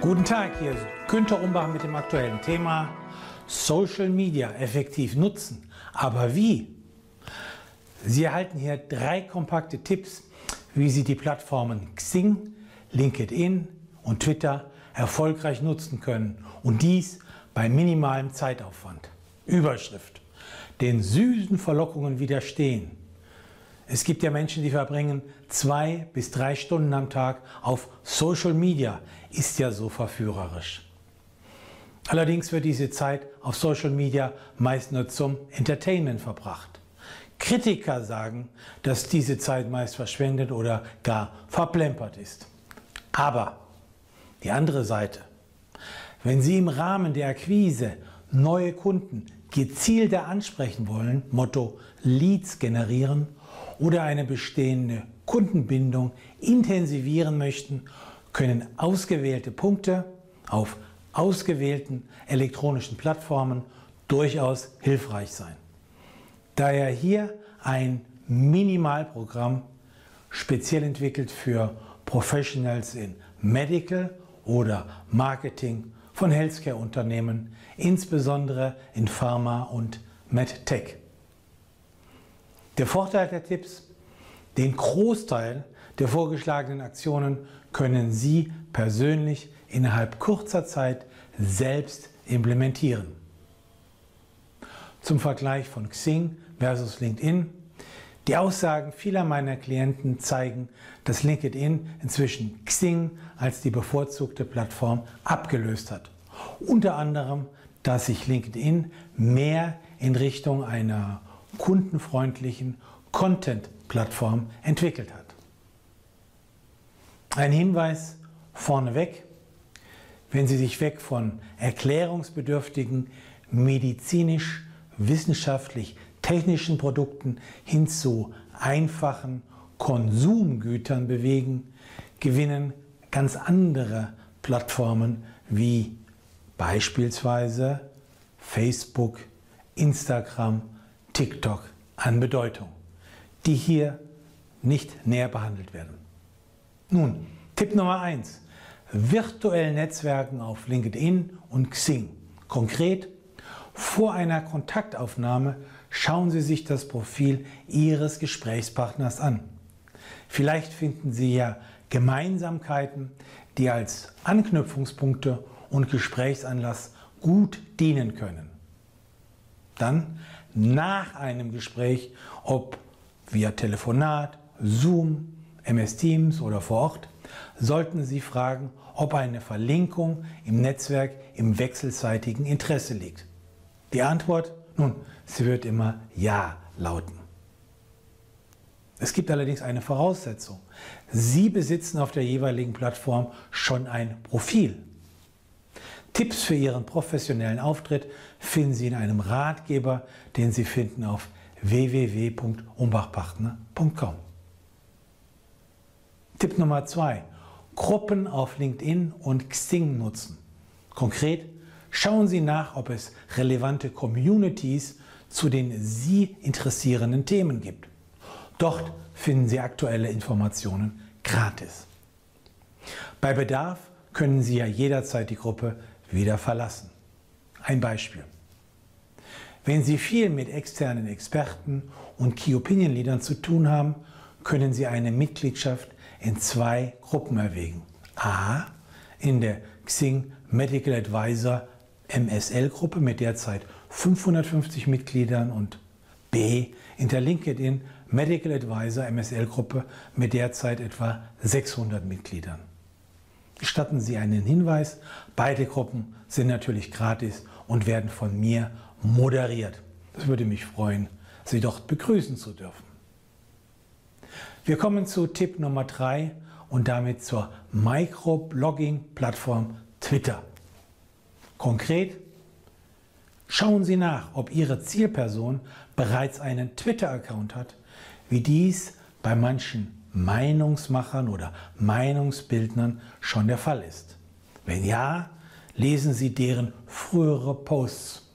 Guten Tag, hier ist Günter Umbach mit dem aktuellen Thema Social Media effektiv nutzen. Aber wie? Sie erhalten hier drei kompakte Tipps, wie Sie die Plattformen Xing, LinkedIn und Twitter erfolgreich nutzen können und dies bei minimalem Zeitaufwand. Überschrift. Den süßen Verlockungen widerstehen. Es gibt ja Menschen, die verbringen zwei bis drei Stunden am Tag auf Social Media. Ist ja so verführerisch. Allerdings wird diese Zeit auf Social Media meist nur zum Entertainment verbracht. Kritiker sagen, dass diese Zeit meist verschwendet oder gar verplempert ist. Aber die andere Seite. Wenn Sie im Rahmen der Akquise neue Kunden gezielter ansprechen wollen, Motto Leads generieren oder eine bestehende Kundenbindung intensivieren möchten, können ausgewählte Punkte auf ausgewählten elektronischen Plattformen durchaus hilfreich sein. Daher hier ein Minimalprogramm speziell entwickelt für Professionals in Medical oder Marketing von Healthcare-Unternehmen, insbesondere in Pharma und MedTech. Der Vorteil der Tipps, den Großteil der vorgeschlagenen Aktionen können Sie persönlich innerhalb kurzer Zeit selbst implementieren. Zum Vergleich von Xing versus LinkedIn. Die Aussagen vieler meiner Klienten zeigen, dass LinkedIn inzwischen Xing als die bevorzugte Plattform abgelöst hat. Unter anderem, dass sich LinkedIn mehr in Richtung einer kundenfreundlichen Content-Plattform entwickelt hat. Ein Hinweis vorneweg, wenn Sie sich weg von erklärungsbedürftigen, medizinisch, wissenschaftlich, technischen Produkten hin zu einfachen Konsumgütern bewegen, gewinnen ganz andere Plattformen wie beispielsweise Facebook, Instagram, TikTok an Bedeutung, die hier nicht näher behandelt werden. Nun, Tipp Nummer 1. Virtuell Netzwerken auf LinkedIn und Xing. Konkret, vor einer Kontaktaufnahme schauen Sie sich das Profil Ihres Gesprächspartners an. Vielleicht finden Sie ja Gemeinsamkeiten, die als Anknüpfungspunkte und Gesprächsanlass gut dienen können. Dann nach einem Gespräch, ob via Telefonat, Zoom, MS Teams oder vor Ort, sollten Sie fragen, ob eine Verlinkung im Netzwerk im wechselseitigen Interesse liegt. Die Antwort? Nun, sie wird immer Ja lauten. Es gibt allerdings eine Voraussetzung. Sie besitzen auf der jeweiligen Plattform schon ein Profil. Tipps für Ihren professionellen Auftritt finden Sie in einem Ratgeber, den Sie finden auf www.umbachpartner.com. Tipp Nummer zwei: Gruppen auf LinkedIn und Xing nutzen. Konkret, schauen Sie nach, ob es relevante Communities zu den Sie interessierenden Themen gibt. Dort finden Sie aktuelle Informationen gratis. Bei Bedarf können Sie ja jederzeit die Gruppe wieder verlassen. Ein Beispiel. Wenn Sie viel mit externen Experten und Key Opinion Leadern zu tun haben, können Sie eine Mitgliedschaft in zwei Gruppen erwägen. A. In der Xing Medical Advisor MSL Gruppe mit derzeit 550 Mitgliedern und B. In der LinkedIn Medical Advisor MSL Gruppe mit derzeit etwa 600 Mitgliedern. Gestatten Sie einen Hinweis, beide Gruppen sind natürlich gratis und werden von mir moderiert. Es würde mich freuen, Sie dort begrüßen zu dürfen. Wir kommen zu Tipp Nummer 3 und damit zur Microblogging-Plattform Twitter. Konkret, schauen Sie nach, ob Ihre Zielperson bereits einen Twitter-Account hat, wie dies bei manchen Meinungsmachern oder Meinungsbildnern schon der Fall ist? Wenn ja, lesen Sie deren frühere Posts.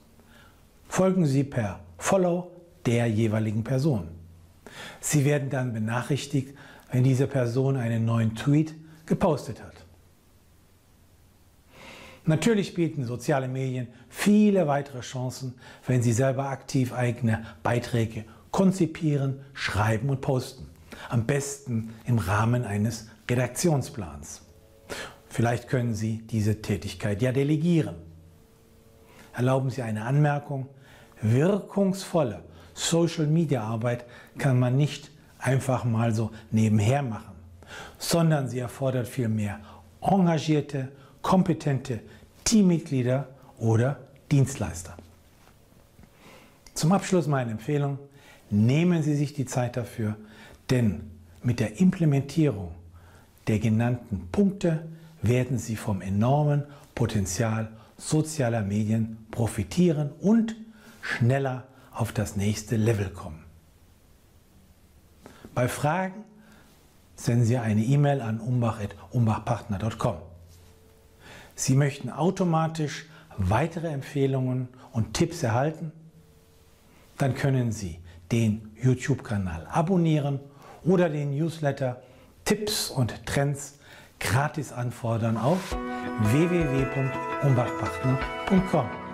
Folgen Sie per Follow der jeweiligen Person. Sie werden dann benachrichtigt, wenn diese Person einen neuen Tweet gepostet hat. Natürlich bieten soziale Medien viele weitere Chancen, wenn Sie selber aktiv eigene Beiträge konzipieren, schreiben und posten. Am besten im Rahmen eines Redaktionsplans. Vielleicht können Sie diese Tätigkeit ja delegieren. Erlauben Sie eine Anmerkung. Wirkungsvolle Social-Media-Arbeit kann man nicht einfach mal so nebenher machen, sondern sie erfordert vielmehr engagierte, kompetente Teammitglieder oder Dienstleister. Zum Abschluss meine Empfehlung, nehmen Sie sich die Zeit dafür, denn mit der Implementierung der genannten Punkte werden Sie vom enormen Potenzial sozialer Medien profitieren und schneller auf das nächste Level kommen. Bei Fragen senden Sie eine E-Mail an umbach.umbachpartner.com. Sie möchten automatisch weitere Empfehlungen und Tipps erhalten? Dann können Sie den YouTube-Kanal abonnieren oder den Newsletter Tipps und Trends gratis anfordern auf www.umbachpartner.com.